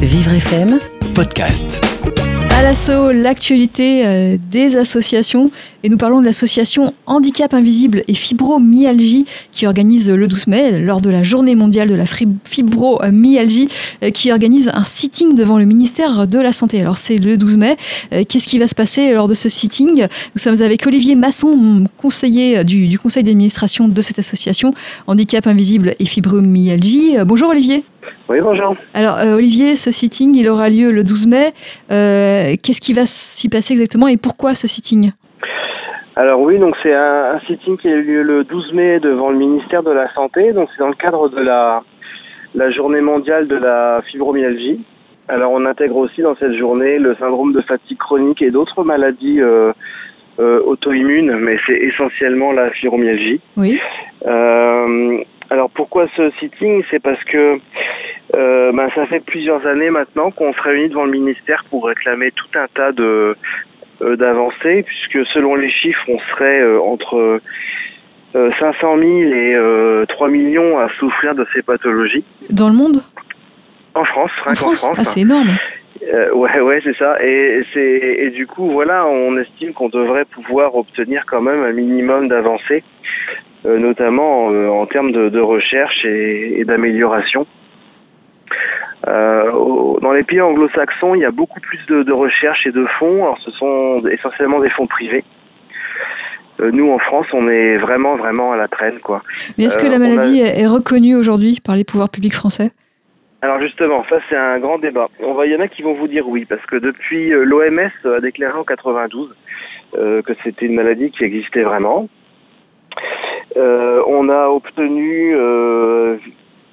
Vivre FM podcast. À l'assaut, l'actualité euh, des associations. Et nous parlons de l'association Handicap Invisible et Fibromyalgie qui organise le 12 mai, lors de la journée mondiale de la fibromyalgie, euh, qui organise un sitting devant le ministère de la Santé. Alors c'est le 12 mai. Euh, Qu'est-ce qui va se passer lors de ce sitting? Nous sommes avec Olivier Masson, conseiller du, du conseil d'administration de cette association Handicap Invisible et Fibromyalgie. Bonjour Olivier. Oui, bonjour. Alors, euh, Olivier, ce sitting, il aura lieu le 12 mai. Euh, Qu'est-ce qui va s'y passer exactement et pourquoi ce sitting? Alors oui, donc c'est un, un sitting qui a eu lieu le 12 mai devant le ministère de la Santé. Donc c'est dans le cadre de la, la journée mondiale de la fibromyalgie. Alors on intègre aussi dans cette journée le syndrome de fatigue chronique et d'autres maladies euh, euh, auto-immunes, mais c'est essentiellement la fibromyalgie. Oui. Euh, alors pourquoi ce sitting? C'est parce que euh, ben, ça fait plusieurs années maintenant qu'on se réunit devant le ministère pour réclamer tout un tas de euh, d'avancées, puisque selon les chiffres, on serait euh, entre euh, 500 000 et euh, 3 millions à souffrir de ces pathologies Dans le monde? En France, En France? France. Ah, c'est énorme. Ouais, ouais, c'est ça. Et c'est et du coup, voilà, on estime qu'on devrait pouvoir obtenir quand même un minimum d'avancées, notamment en termes de, de recherche et, et d'amélioration. Euh, au- dans les pays anglo-saxons, il y a beaucoup plus de, de recherche et de fonds. Alors, ce sont essentiellement des fonds privés. Euh, nous, en France, on est vraiment, vraiment à la traîne, quoi. Mais est-ce que Euh, la a- maladie est reconnue aujourd'hui par les pouvoirs publics français? Alors justement, ça c'est un grand débat. On va, il y en a qui vont vous dire oui, parce que depuis l'OMS a déclaré en 92 euh, que c'était une maladie qui existait vraiment. Euh, on a obtenu euh,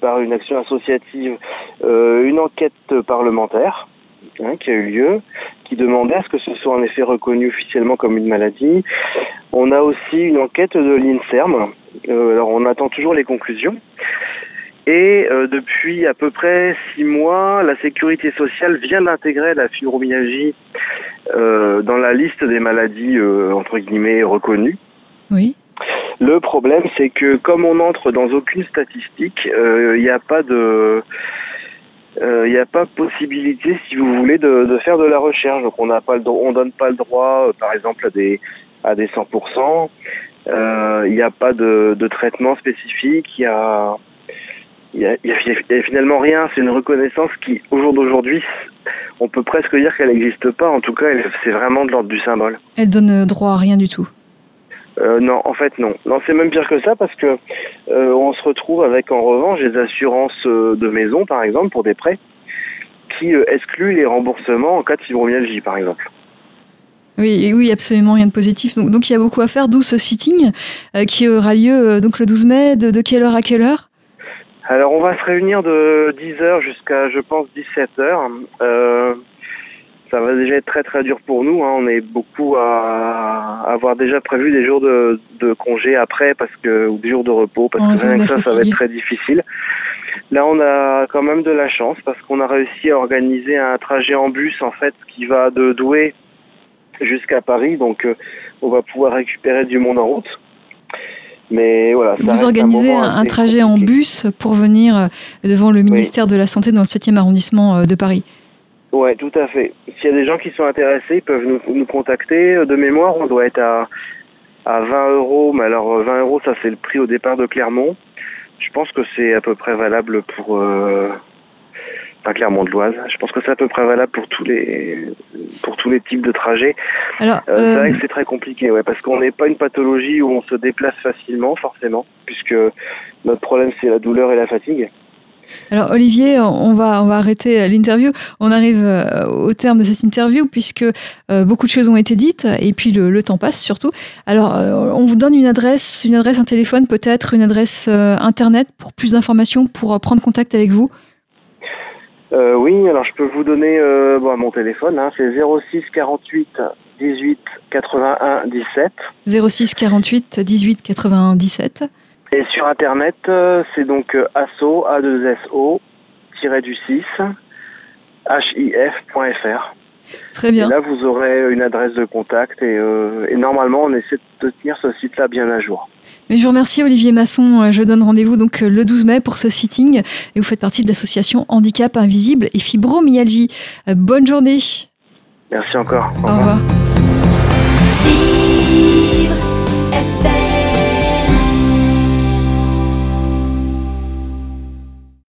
par une action associative une enquête parlementaire hein, qui a eu lieu, qui demandait à ce que ce soit en effet reconnu officiellement comme une maladie. On a aussi une enquête de l'INSERM. Euh, alors on attend toujours les conclusions. Et euh, depuis à peu près six mois, la sécurité sociale vient d'intégrer la fibromyalgie euh, dans la liste des maladies euh, entre guillemets reconnues. Oui. Le problème, c'est que comme on entre dans aucune statistique, il n'y a pas de il n'y a pas possibilité, si vous voulez, de, faire de la recherche. Donc on on donne pas le droit, euh, par exemple, à des à des 100%. Euh, Il n'y a pas de, traitement spécifique. Il y a y a, finalement rien. C'est une reconnaissance qui, au jour d'aujourd'hui, on peut presque dire qu'elle n'existe pas. En tout cas, c'est vraiment de l'ordre du symbole. Elle donne euh, droit à rien du tout. Euh, non, en fait non. Non, c'est même pire que ça parce que euh, on se retrouve avec en revanche des assurances euh, de maison, par exemple, pour des prêts, qui euh, excluent les remboursements en cas de fibromyalgie, par exemple. Oui, oui, absolument rien de positif. Donc, donc il y a beaucoup à faire, d'où ce sitting euh, qui aura lieu donc le 12 mai. De, de quelle heure à quelle heure? Alors on va se réunir de 10h jusqu'à, je pense, 17h. Ça va déjà être très très dur pour nous. hein. On est beaucoup à avoir déjà prévu des jours de, de congé après parce que ou des jours de repos parce que rien que ça, ça va être très difficile. Là, on a quand même de la chance parce qu'on a réussi à organiser un trajet en bus en fait qui va de Douai jusqu'à Paris. Donc, euh, on va pouvoir récupérer du monde en route. Mais voilà. Vous organisez un, trajet en bus pour venir euh, devant le ministère de la Santé dans le 7e arrondissement euh, de Paris. Ouais, tout à fait. S'il y a des gens qui sont intéressés, ils peuvent nous, nous contacter. De mémoire, on doit être à, à 20 euros, mais alors euh, 20 euros, ça c'est le prix au départ de Clermont. Je pense que c'est à peu près valable pour... Euh, pas Clermont de l'Oise. Je pense que c'est à peu près valable pour tous les pour tous les types de trajets. Alors, Euh, c'est euh, vrai que c'est très compliqué, ouais, parce qu'on n'est pas une pathologie où on se déplace facilement, forcément, puisque notre problème c'est la douleur et la fatigue. Alors Olivier, on va, on va arrêter euh, l'interview. On arrive euh, au terme de cette interview puisque euh, beaucoup de choses ont été dites et puis le, le temps passe surtout. Alors on vous donne une adresse, une adresse, un téléphone peut-être, une adresse internet pour plus d'informations, pour prendre contact avec vous. Euh, oui, alors je peux vous donner euh, bon, mon téléphone, hein, c'est 06 48 18 81 17. 06 48 18 81 17. Et sur internet, euh, c'est donc euh, asso, A2SO, tiré du 6, hif.fr. Très bien. Et là, vous aurez une adresse de contact et, et normalement, on essaie de tenir ce site-là bien à jour. Mais je vous remercie Olivier Masson. Je donne rendez-vous donc le 12 mai pour ce sitting et vous faites partie de l'association Handicap Invisible et Fibromyalgie. Bonne journée. Merci encore. Au revoir.